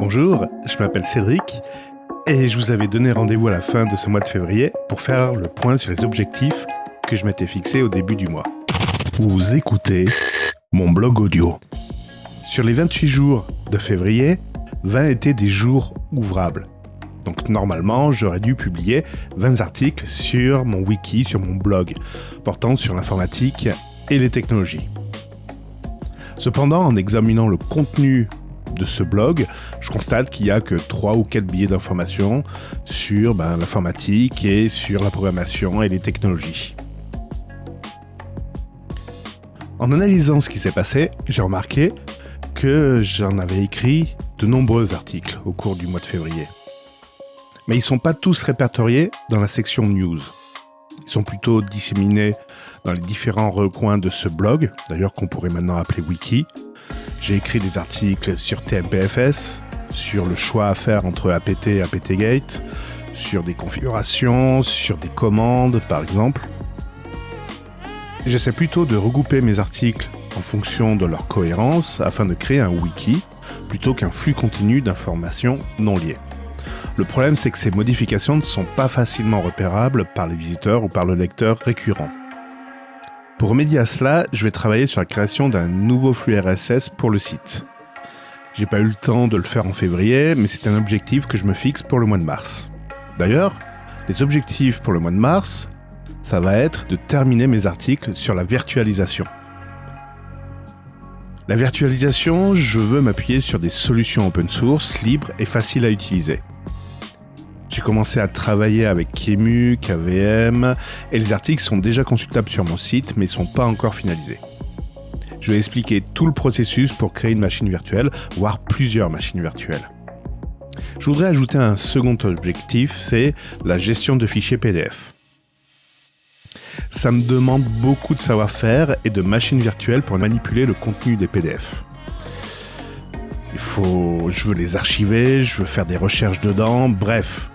Bonjour, je m'appelle Cédric et je vous avais donné rendez-vous à la fin de ce mois de février pour faire le point sur les objectifs que je m'étais fixés au début du mois. Vous écoutez mon blog audio. Sur les 28 jours de février, 20 étaient des jours ouvrables. Donc normalement, j'aurais dû publier 20 articles sur mon wiki, sur mon blog, portant sur l'informatique et les technologies. Cependant, en examinant le contenu de ce blog, je constate qu'il n'y a que 3 ou 4 billets d'information sur ben, l'informatique et sur la programmation et les technologies. En analysant ce qui s'est passé, j'ai remarqué que j'en avais écrit de nombreux articles au cours du mois de février. Mais ils ne sont pas tous répertoriés dans la section news. Ils sont plutôt disséminés dans les différents recoins de ce blog, d'ailleurs qu'on pourrait maintenant appeler wiki. J'ai écrit des articles sur TMPFS, sur le choix à faire entre APT et APTGate, sur des configurations, sur des commandes par exemple. J'essaie plutôt de regrouper mes articles en fonction de leur cohérence afin de créer un wiki plutôt qu'un flux continu d'informations non liées. Le problème, c'est que ces modifications ne sont pas facilement repérables par les visiteurs ou par le lecteur récurrent. Pour remédier à cela, je vais travailler sur la création d'un nouveau flux RSS pour le site. J'ai pas eu le temps de le faire en février, mais c'est un objectif que je me fixe pour le mois de mars. D'ailleurs, les objectifs pour le mois de mars, ça va être de terminer mes articles sur la virtualisation. La virtualisation, je veux m'appuyer sur des solutions open source, libres et faciles à utiliser. J'ai commencé à travailler avec Kemu, KVM, et les articles sont déjà consultables sur mon site, mais ne sont pas encore finalisés. Je vais expliquer tout le processus pour créer une machine virtuelle, voire plusieurs machines virtuelles. Je voudrais ajouter un second objectif, c'est la gestion de fichiers PDF. Ça me demande beaucoup de savoir-faire et de machines virtuelles pour manipuler le contenu des PDF. Il faut, je veux les archiver, je veux faire des recherches dedans, bref,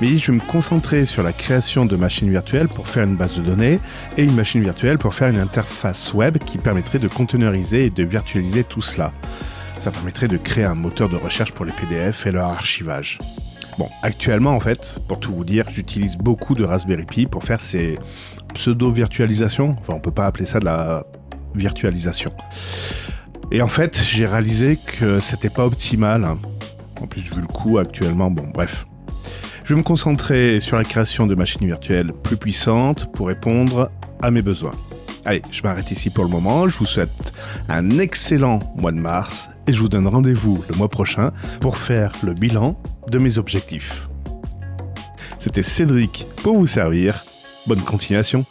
mais je vais me concentrer sur la création de machines virtuelles pour faire une base de données et une machine virtuelle pour faire une interface web qui permettrait de containeriser et de virtualiser tout cela. Ça permettrait de créer un moteur de recherche pour les PDF et leur archivage. Bon, actuellement en fait, pour tout vous dire, j'utilise beaucoup de Raspberry Pi pour faire ces pseudo-virtualisations. Enfin, on peut pas appeler ça de la virtualisation. Et en fait, j'ai réalisé que c'était pas optimal. En plus, vu le coût actuellement, bon, bref. Je vais me concentrer sur la création de machines virtuelles plus puissantes pour répondre à mes besoins. Allez, je m'arrête ici pour le moment. Je vous souhaite un excellent mois de mars et je vous donne rendez-vous le mois prochain pour faire le bilan de mes objectifs. C'était Cédric pour vous servir. Bonne continuation.